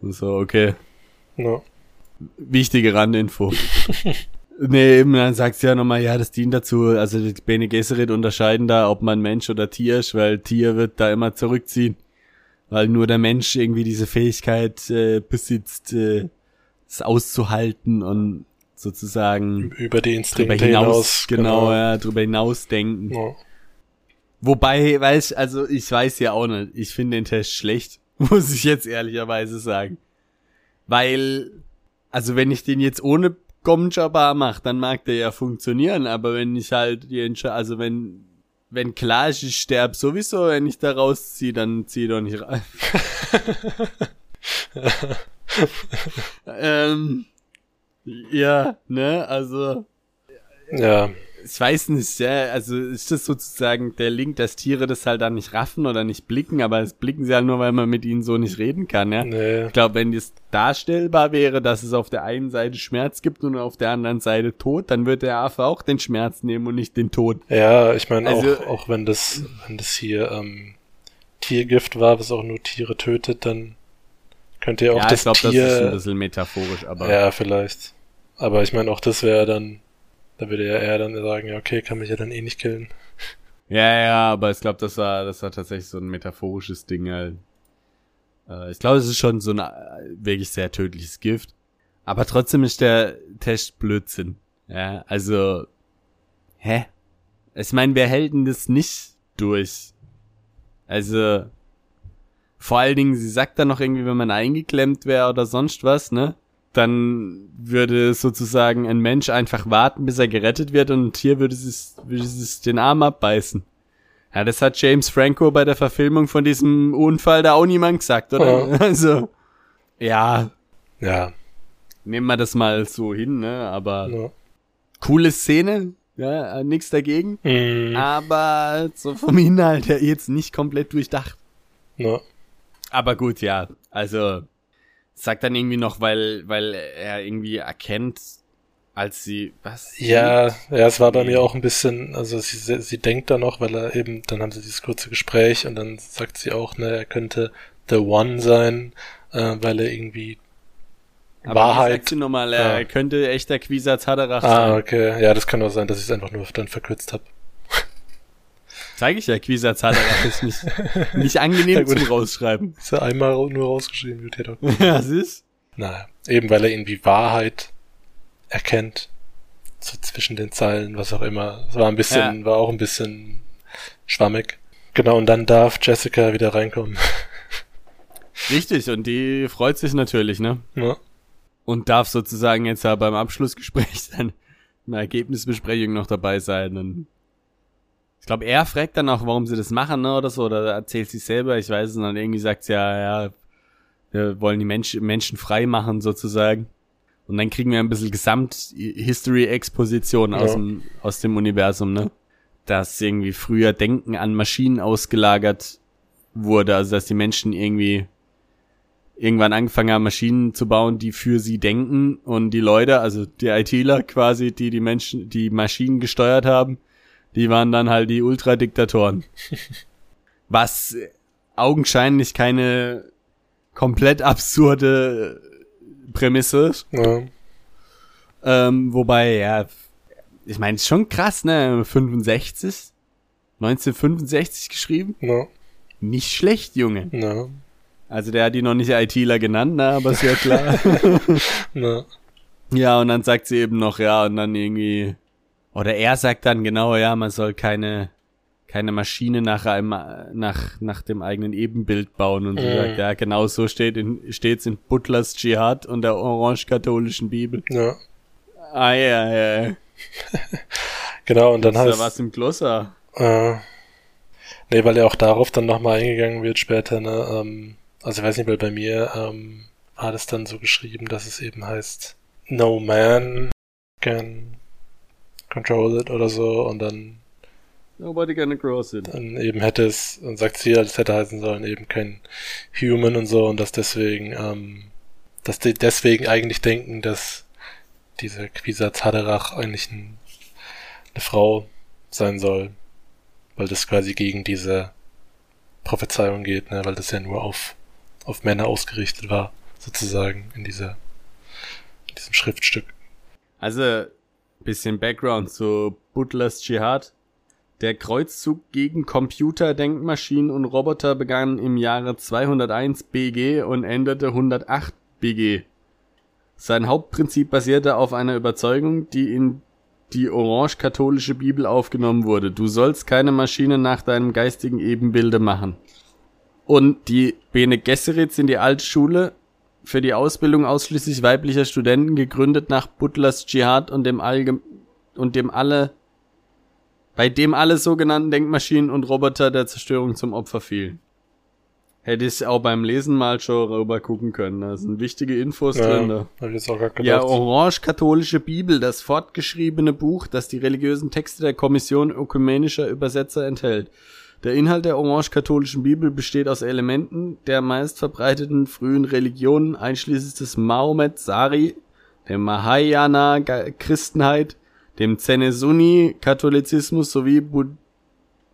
Und so, okay. Ja. Wichtige Randinfo. [laughs] nee, eben, dann sagt sie ja nochmal, ja, das dient dazu, also die Bene Gesserit unterscheiden da, ob man Mensch oder Tier ist, weil Tier wird da immer zurückziehen. Weil nur der Mensch irgendwie diese Fähigkeit äh, besitzt, äh, es auszuhalten und sozusagen Über die drüber Instinkte hinaus, hinaus. genau, ja, drüber hinaus denken. Ja. Wobei, weiß, also ich weiß ja auch nicht, ich finde den Test schlecht, [laughs] muss ich jetzt ehrlicherweise sagen. Weil, also wenn ich den jetzt ohne Gomjabar mache, dann mag der ja funktionieren, aber wenn ich halt die Entscheidung, also wenn, wenn klar ist, ich sterb sowieso, wenn ich da rausziehe, dann zieh doch nicht rein. [laughs] ähm, ja, ne, also, ja, ich weiß nicht, ja, also ist das sozusagen der Link, dass Tiere das halt dann nicht raffen oder nicht blicken, aber das blicken sie halt nur, weil man mit ihnen so nicht reden kann, ja. nee. Ich glaube, wenn das darstellbar wäre, dass es auf der einen Seite Schmerz gibt und auf der anderen Seite Tod, dann wird der Affe auch den Schmerz nehmen und nicht den Tod. Ja, ich meine Also- auch, auch wenn das, wenn das hier ähm, Tiergift war, was auch nur Tiere tötet, dann könnte ja auch ja, das ich glaube, das ist ein bisschen metaphorisch, aber ja, vielleicht. Aber ich meine, auch das wäre dann, da würde ja eher dann sagen, ja, okay, kann mich ja dann eh nicht killen. ja, ja, aber ich glaube, das war, das war tatsächlich so ein metaphorisches Ding halt. Äh, ich glaube, es ist schon so ein äh, wirklich sehr tödliches Gift. Aber trotzdem ist der Test Blödsinn. Ja, also, hä? Ich meine, wer hält denn das nicht durch? Also, vor allen Dingen, sie sagt dann noch irgendwie, wenn man eingeklemmt wäre oder sonst was, ne? Dann würde sozusagen ein Mensch einfach warten, bis er gerettet wird und ein Tier würde es, würde es den Arm abbeißen. Ja, das hat James Franco bei der Verfilmung von diesem Unfall da auch niemand gesagt, oder? Ja. [laughs] Also, ja, Ja, nehmen wir das mal so hin, ne? Aber ja. coole Szene, ja, nix dagegen. Mm, Aber so vom Inhalt her jetzt nicht komplett durchdacht. ja. Aber gut, ja. Also sagt dann irgendwie noch, weil weil er irgendwie erkennt, als sie was? Ja, ja, es war bei mir auch ein bisschen, also sie, sie denkt da noch, weil er eben, dann haben sie dieses kurze Gespräch und dann sagt sie auch, ne, er könnte the one sein, äh, weil er irgendwie Aber Wahrheit. sagt sie nochmal, er Ja. könnte echter Quisatz Haderach Ah, sein. okay. Ja, das kann auch sein, dass ich es einfach nur dann verkürzt habe. Zeige ich ja, Quisatz Haderach ist nicht, [laughs] nicht angenehm Ja, zum Rausschreiben. Ist ja einmal nur rausgeschrieben, wird ja doch. [laughs] ja, es ist. Naja, eben weil er irgendwie Wahrheit erkennt. So zwischen den Zeilen, was auch immer. Es war ein bisschen, war auch ein bisschen schwammig. Genau, und dann darf Jessica wieder reinkommen. [laughs] Richtig, und die freut sich natürlich, ne? Ja, Und darf sozusagen jetzt ja beim Abschlussgespräch dann in der Ergebnisbesprechung noch dabei sein. Und ich glaube, er fragt dann auch, warum sie das machen, ne, oder so, oder erzählt sich selber, ich weiß es, und dann irgendwie sagt sie, ja, ja, wir wollen die Menschen, Menschen frei machen, sozusagen. Und dann kriegen wir ein bisschen Gesamt-History-Exposition aus, Ja. dem, aus dem Universum, ne? Dass irgendwie früher Denken an Maschinen ausgelagert wurde, also dass die Menschen irgendwie irgendwann angefangen haben, Maschinen zu bauen, die für sie denken und die Leute, also die ITler quasi, die die Menschen, die Maschinen gesteuert haben, die waren dann halt die Ultradiktatoren. [laughs] Was augenscheinlich keine komplett absurde Prämisse ist. ja. Ähm, wobei, ja, ich meine, ist schon krass, ne? 65, 1965 geschrieben. No. Nicht schlecht, Junge. No. Also der hat die noch nicht ITler genannt, ne? Aber ist ja klar. [laughs] No. ja, und dann sagt sie eben noch, ja, und dann irgendwie, oder er sagt dann genau, ja, man soll keine, keine Maschine nach einem, nach, nach dem eigenen Ebenbild bauen. Und sie Mhm. sagt, ja, genau so steht in, steht's in Butlers Dschihad und der orange-katholischen Bibel. Ja. Ah, ja, ja, ja. [laughs] Genau, und dann da heißt was im Glossar? Äh, nee, weil ja auch darauf dann nochmal eingegangen wird später, ne? Ähm, also ich weiß nicht, weil bei mir ähm, war das dann so geschrieben, dass es eben heißt, no man can control it oder so und dann, Nobody gonna cross it. dann eben hätte es, dann sagt sie, es hätte heißen sollen, eben kein human und so und dass deswegen, ähm, dass die deswegen eigentlich denken, dass diese Quisa Zaderach eigentlich ein, eine Frau sein soll, weil das quasi gegen diese Prophezeiung geht, ne, weil das ja nur auf, auf Männer ausgerichtet war, sozusagen, in dieser, in diesem Schriftstück. Also, bisschen Background zu Butlers Dschihad. Der Kreuzzug gegen Computer, Denkmaschinen und Roboter begann im Jahre 201 BG und endete 108 BG. Sein Hauptprinzip basierte auf einer Überzeugung, die in die orange-katholische Bibel aufgenommen wurde. Du sollst keine Maschine nach deinem geistigen Ebenbilde machen. Und die Bene Gesserit sind die alte Schule für die Ausbildung ausschließlich weiblicher Studenten gegründet nach Butlers Dschihad und dem Allgem und dem alle bei dem alle sogenannten Denkmaschinen und Roboter der Zerstörung zum Opfer fielen. Hätte ich auch beim Lesen mal schon rüber gucken können. Da sind wichtige Infos drin. Da. hab ich jetzt auch gedacht. Ja, Orange-Katholische Bibel, das fortgeschriebene Buch, das die religiösen Texte der Kommission ökumenischer Übersetzer enthält. Der Inhalt der Orange-Katholischen Bibel besteht aus Elementen der meist verbreiteten frühen Religionen, einschließlich des Mahomet Sari, der Mahayana Christenheit, dem Zennesuni-Katholizismus sowie Bud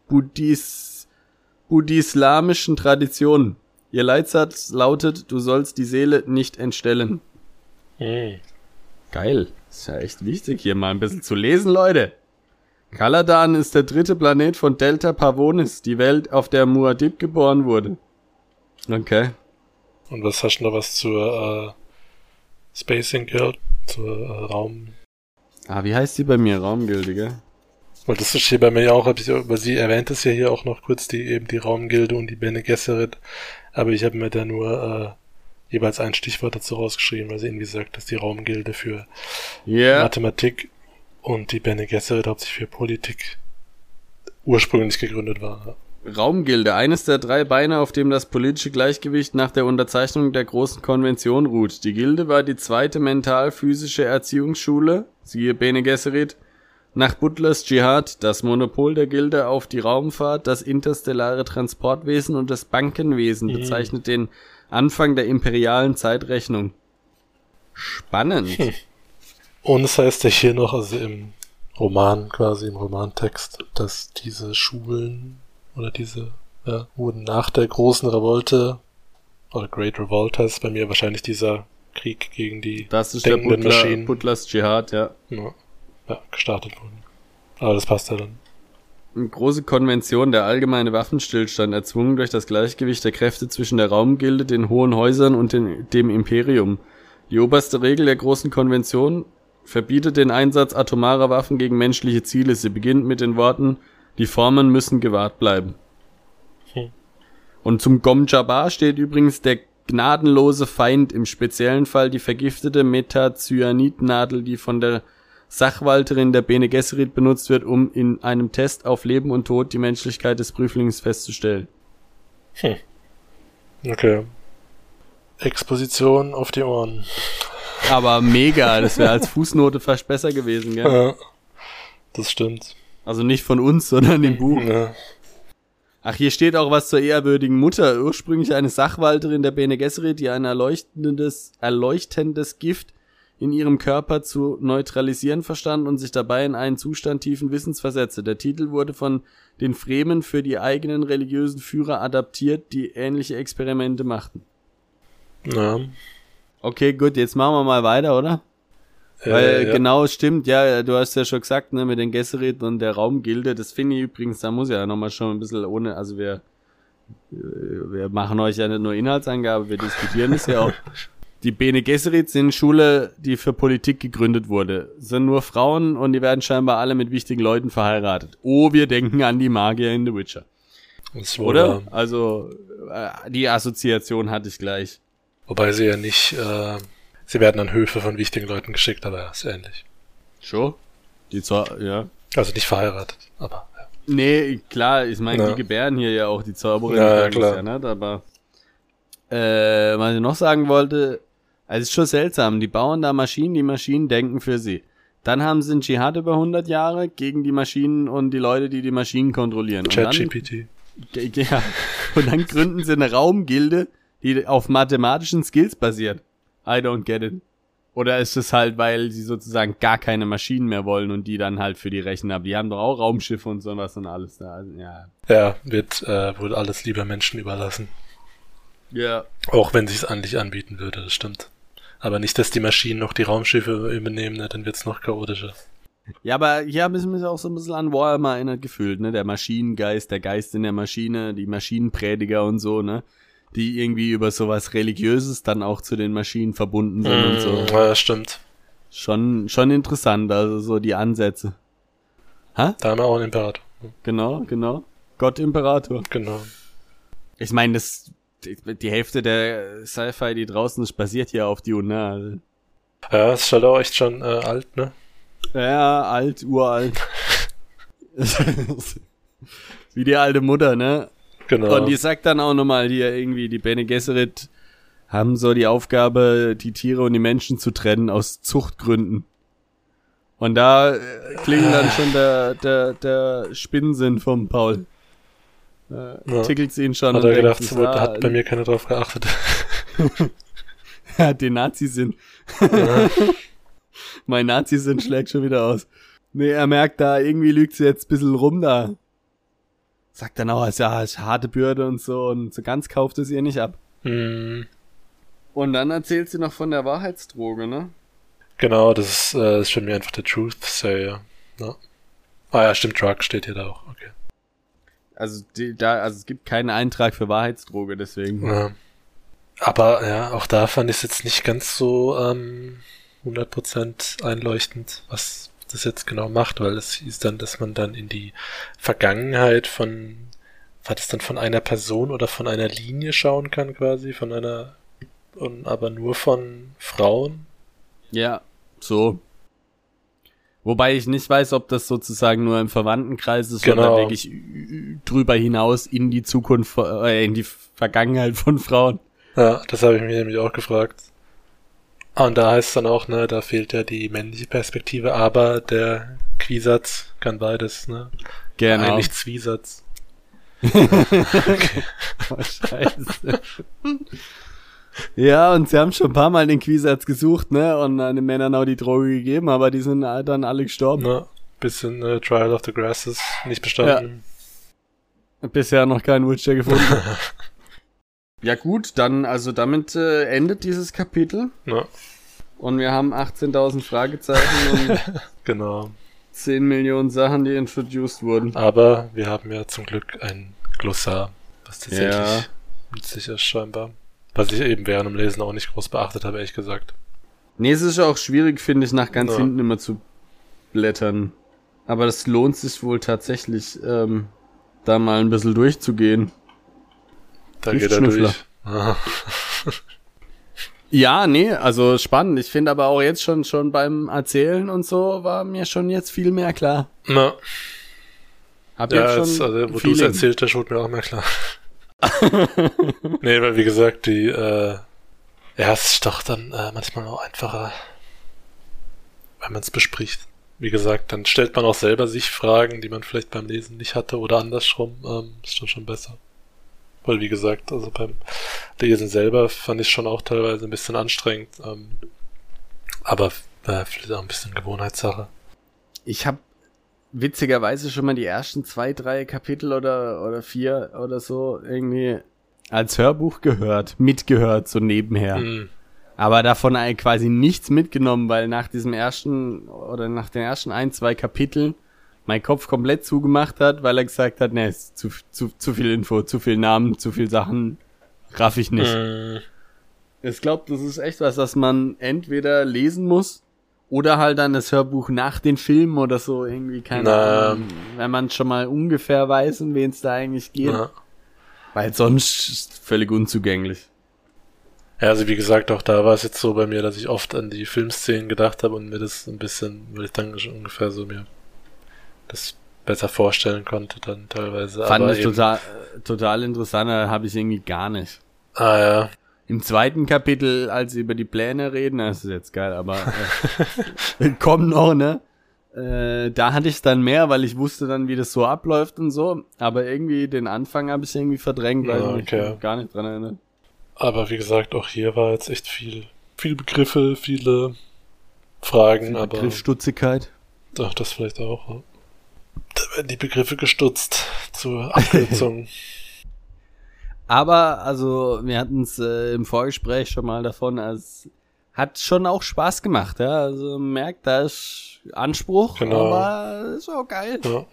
Buddhis buddhislamischen Traditionen. Ihr Leitsatz lautet, du sollst die Seele nicht entstellen. Hm. Geil. Ist ja echt wichtig, hier mal ein bisschen zu lesen, Leute. Kaladan ist der dritte Planet von Delta Pavonis, die Welt, auf der Muad'Dib geboren wurde. Okay. Und was hast du noch was zur äh, Spacing Guild, zur äh, Raum? Ah, wie heißt die bei mir? Raumgilde, gell? Weil das ist hier bei mir ja auch, hab ich, aber sie erwähnt es ja hier auch noch kurz, die eben die Raumgilde und die Bene Gesserit. Aber ich habe mir da nur äh, jeweils ein Stichwort dazu rausgeschrieben, weil sie irgendwie sagt, dass die Raumgilde für Ja. Mathematik und die Bene Gesserit hauptsächlich für Politik ursprünglich gegründet war. Raumgilde, eines der drei Beine, auf dem das politische Gleichgewicht nach der Unterzeichnung der großen Konvention ruht. Die Gilde war die zweite mental-physische Erziehungsschule, siehe Bene Gesserit, nach Butlers Dschihad, das Monopol der Gilde auf die Raumfahrt, das interstellare Transportwesen und das Bankenwesen Mhm. bezeichnet den Anfang der imperialen Zeitrechnung. Spannend. [laughs] Und es heißt ja hier noch, also im Roman, quasi im Romantext, dass diese Schulen oder diese, ja, wurden nach der großen Revolte, oder Great Revolt heißt es bei mir wahrscheinlich dieser Krieg gegen die Das ist der denkenden Butler, Maschinen, Butlers Dschihad, ja. ja, ja, gestartet wurden. Aber das passt ja dann. Eine große Konvention, der allgemeine Waffenstillstand, erzwungen durch das Gleichgewicht der Kräfte zwischen der Raumgilde, den hohen Häusern und den, dem Imperium. Die oberste Regel der großen Konvention verbietet den Einsatz atomarer Waffen gegen menschliche Ziele. Sie beginnt mit den Worten, die Formen müssen gewahrt bleiben. Hm. Und zum Gom Jabbar steht übrigens der gnadenlose Feind, im speziellen Fall die vergiftete Metacyanidnadel, die von der Sachwalterin der Bene Gesserit benutzt wird, um in einem Test auf Leben und Tod die Menschlichkeit des Prüflings festzustellen. Okay. Exposition auf die Ohren. Aber mega, das wäre als Fußnote fast besser gewesen, gell? Ja, das stimmt. Also nicht von uns, sondern im Buch. Ja. Ach, hier steht auch was zur ehrwürdigen Mutter. Ursprünglich eine Sachwalterin der Bene Gesserit, die ein erleuchtendes, erleuchtendes Gift in ihrem Körper zu neutralisieren verstand und sich dabei in einen Zustand tiefen Wissens versetzte. Der Titel wurde von den Fremen für die eigenen religiösen Führer adaptiert, die ähnliche Experimente machten. ja. Okay, gut, jetzt machen wir mal weiter, oder? Weil ja. genau stimmt, ja, du hast ja schon gesagt, ne, mit den Gesserit und der Raumgilde, das finde ich übrigens, da muss ja nochmal schon ein bisschen ohne, also wir, wir machen euch ja nicht nur Inhaltsangabe, wir diskutieren es ja auch. [laughs] Die Bene Gesserit sind Schule, die für Politik gegründet wurde. Sind nur Frauen und die werden scheinbar alle mit wichtigen Leuten verheiratet. Oh, wir denken an die Magier in The Witcher. Oder? Also, äh, die Assoziation hatte ich gleich. Wobei sie ja nicht, äh, sie werden an Höfe von wichtigen Leuten geschickt, aber ja, ist ähnlich. Schon? Die Zau ja. Also nicht verheiratet, aber ja. Nee, klar, ich meine, Ja. die gebären hier ja auch die Zauberin, Ja, die klar. ja nicht, aber äh, was ich noch sagen wollte, also es ist schon seltsam, die bauen da Maschinen, die Maschinen denken für sie. Dann haben sie einen Dschihad über 100 Jahre gegen die Maschinen und die Leute, die die Maschinen kontrollieren. ChatGPT. [laughs] Ja, und dann gründen sie eine Raumgilde, die auf mathematischen Skills basiert. I don't get it. Oder ist es halt, weil sie sozusagen gar keine Maschinen mehr wollen und die dann halt für die rechnen? Aber die haben doch auch Raumschiffe und sowas und alles da. Ja. Ja, wird äh, wohl alles lieber Menschen überlassen. Ja. Auch wenn sich's eigentlich anbieten würde, das stimmt. Aber nicht, dass die Maschinen noch die Raumschiffe übernehmen, ne, dann wird's noch chaotischer. Ja, aber hier haben wir mich auch so ein bisschen an Warhammer erinnert gefühlt, ne? Der Maschinengeist, der Geist in der Maschine, die Maschinenprediger und so, ne? Die irgendwie über sowas Religiöses dann auch zu den Maschinen verbunden sind und so. Mm, Ja, stimmt. Schon, schon interessant, also so die Ansätze. Ha? Da haben wir auch einen Imperator. Genau, genau. Gott Imperator. Genau. Ich meine, das, die, die Hälfte der Sci-Fi, die draußen ist, basiert hier auf Dune, ne? Also, Ja, ist halt auch echt schon äh, alt, ne? Ja, alt, uralt. [laughs] [laughs] Wie die alte Mutter, ne? Genau. Und die sagt dann auch nochmal hier irgendwie, die Bene Gesserit haben so die Aufgabe, die Tiere und die Menschen zu trennen aus Zuchtgründen. Und da äh, klingt dann schon der, der, der Spinnensinn vom Paul. Äh, Ja. Tickelt sie ihn schon. hat er gedacht, so, ah, hat bei mir keiner drauf geachtet. [laughs] Ja, den Nazi-Sinn. Ja. [laughs] Mein Nazi-Sinn schlägt schon wieder aus. Nee, er merkt da, irgendwie lügt sie jetzt ein bisschen rum da. Sagt dann auch, ja, ist harte Bürde und so und so ganz kauft es ihr nicht ab. Hm, Und dann erzählt sie noch von der Wahrheitsdroge, ne? genau, das ist, äh, ist für mich einfach der Truth Sayer. Ja. Ah ja, stimmt, Drug steht hier da auch. Okay. Also, die, da, also es gibt keinen Eintrag für Wahrheitsdroge, deswegen. Ja. Aber ja, auch da fand ich es jetzt nicht ganz so ähm, 100% einleuchtend, was das jetzt genau macht, weil es hieß dann, dass man dann in die Vergangenheit von, war das dann von einer Person oder von einer Linie schauen kann quasi, von einer, und aber nur von Frauen? Ja, so. Wobei ich nicht weiß, ob das sozusagen nur im Verwandtenkreis ist Genau. oder wirklich drüber hinaus in die Zukunft, äh, in die Vergangenheit von Frauen. Ja, das habe ich mich nämlich auch gefragt. Ah, Und da heißt es dann auch, ne, da fehlt ja die männliche Perspektive, aber der Quisatz kann beides, ne? Genau. Eigentlich Zwiesatz. Oh, [laughs] scheiße. ja, und sie haben schon ein paar Mal den Quisatz gesucht, ne, und äh, den Männern auch die Droge gegeben, aber die sind äh, dann alle gestorben. Ne? Bisschen äh, Trial of the Grasses nicht bestanden. Bisher noch keinen Witcher gefunden. [laughs] ja gut, dann, also damit äh, endet dieses Kapitel. Ne? Und wir haben 18.000 Fragezeichen und [laughs] Genau. 10 Millionen Sachen, die introduced wurden. Aber wir haben ja zum Glück ein Glossar, was tatsächlich Ja. nützlich ist scheinbar. Was ich eben während dem Lesen auch nicht groß beachtet habe, ehrlich gesagt. Nee, es ist auch schwierig, finde ich, nach ganz Ja. hinten immer zu blättern. Aber das lohnt sich wohl tatsächlich, ähm, da mal ein bisschen durchzugehen. Da geht er durch. [laughs] Ja, nee, also spannend. Ich finde aber auch jetzt schon, schon beim Erzählen und so war mir schon jetzt viel mehr klar. Na, Hab ja, jetzt jetzt, schon also, wo du es erzählt hast, wurde mir auch mehr klar. [laughs] nee, weil wie gesagt, die, äh, ja, es ist doch dann äh, manchmal auch einfacher, wenn man es bespricht. Wie gesagt, dann stellt man auch selber sich Fragen, die man vielleicht beim Lesen nicht hatte oder andersrum, ähm, ist dann schon besser. Weil wie gesagt, also beim Lesen selber fand ich schon auch teilweise ein bisschen anstrengend, ähm, aber äh, vielleicht auch ein bisschen Gewohnheitssache. Ich habe witzigerweise schon mal die ersten zwei, drei Kapitel oder, oder vier oder so irgendwie als Hörbuch gehört, mitgehört, so nebenher. Hm, aber davon eigentlich quasi nichts mitgenommen, weil nach diesem ersten oder nach den ersten ein, zwei Kapiteln mein Kopf komplett zugemacht hat, weil er gesagt hat, ne, ist zu, zu, zu viel Info, zu viel Namen, zu viel Sachen, raff ich nicht. Mm, Ich glaube, das ist echt was, was man entweder lesen muss oder halt dann das Hörbuch nach den Filmen oder so irgendwie, keine Na. Ahnung, wenn man schon mal ungefähr weiß, um wen es da eigentlich geht. ja. Weil sonst ist völlig unzugänglich. ja, also wie gesagt, auch da war es jetzt so bei mir, dass ich oft an die Filmszenen gedacht habe und mir das ein bisschen, würde ich dann schon ungefähr so mir das besser vorstellen konnte dann teilweise. Fand aber ich total, total interessant, habe ich irgendwie gar nicht. Ah ja, Im zweiten Kapitel, als sie über die Pläne reden, das ist jetzt geil, aber äh, [laughs] kommen noch, ne? Äh, da hatte ich dann mehr, weil ich wusste dann, wie das so abläuft und so. Aber irgendwie den Anfang habe ich irgendwie verdrängt, weil Ja, ich mich okay. gar nicht dran erinnere. aber wie gesagt, auch hier war jetzt echt viel, viel Begriffe, viele Fragen, aber Begriffsstutzigkeit. Ach, das vielleicht auch. Ja. Da werden die Begriffe gestutzt zur Abkürzung. [laughs] Aber, also, wir hatten es äh, im Vorgespräch schon mal davon, es hat schon auch Spaß gemacht, ja. Also merkt, da ist Anspruch, Genau. aber ist auch geil. ja.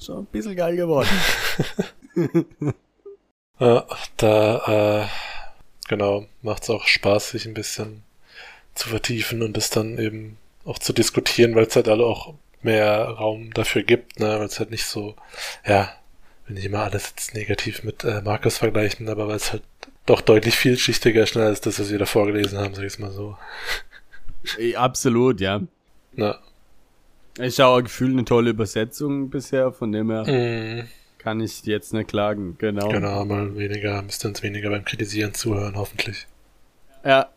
Schon ein bisschen geil geworden. [laughs] [laughs] Ja, da, äh, genau, macht's auch Spaß, sich ein bisschen zu vertiefen und es dann eben auch zu diskutieren, weil es halt alle auch mehr Raum dafür gibt, ne, weil es halt nicht so, ja, will nicht immer alles jetzt negativ mit äh, Markus vergleichen, aber weil es halt doch deutlich vielschichtiger schneller ist, das, was wir da vorgelesen haben, sag ich's mal so. Absolut, ja. Na, Ich habe auch gefühlt eine tolle Übersetzung bisher, von dem her mm, kann ich jetzt nicht klagen. Genau. genau, mal weniger, müsst ihr uns weniger beim Kritisieren zuhören, hoffentlich. Ja.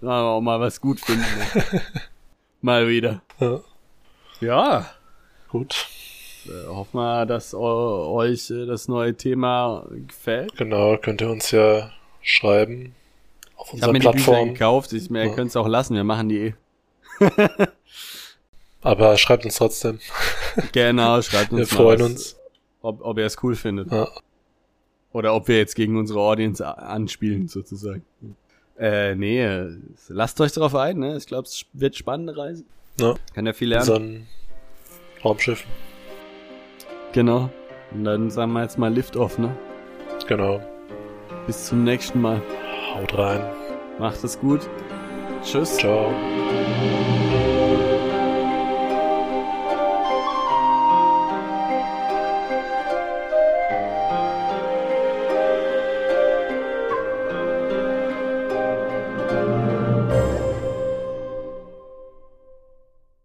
Aber auch mal was gut finden. Ne? [laughs] mal wieder. Ja, Ja. gut. Äh, hoffen wir, dass eu euch äh, das neue Thema gefällt. Genau, könnt ihr uns ja schreiben auf Ich unserer mir die Bücher Plattform. gekauft. Ich Ja. könnt es auch lassen. Wir machen die eh. [laughs] Aber schreibt uns trotzdem. [laughs] Genau, schreibt uns Wir freuen was, uns. Ob, ob ihr es cool findet. Ja. Oder ob wir jetzt gegen unsere Audience anspielen, sozusagen. Äh, nee, lasst euch drauf ein, ne? Ich glaube, es wird spannende Reise. Ja. Kann ja viel lernen. so einem Raumschiff. Genau. Und dann sagen wir jetzt mal Lift off, ne? Genau. Bis zum nächsten Mal. Haut rein. Macht es gut. Tschüss. Ciao.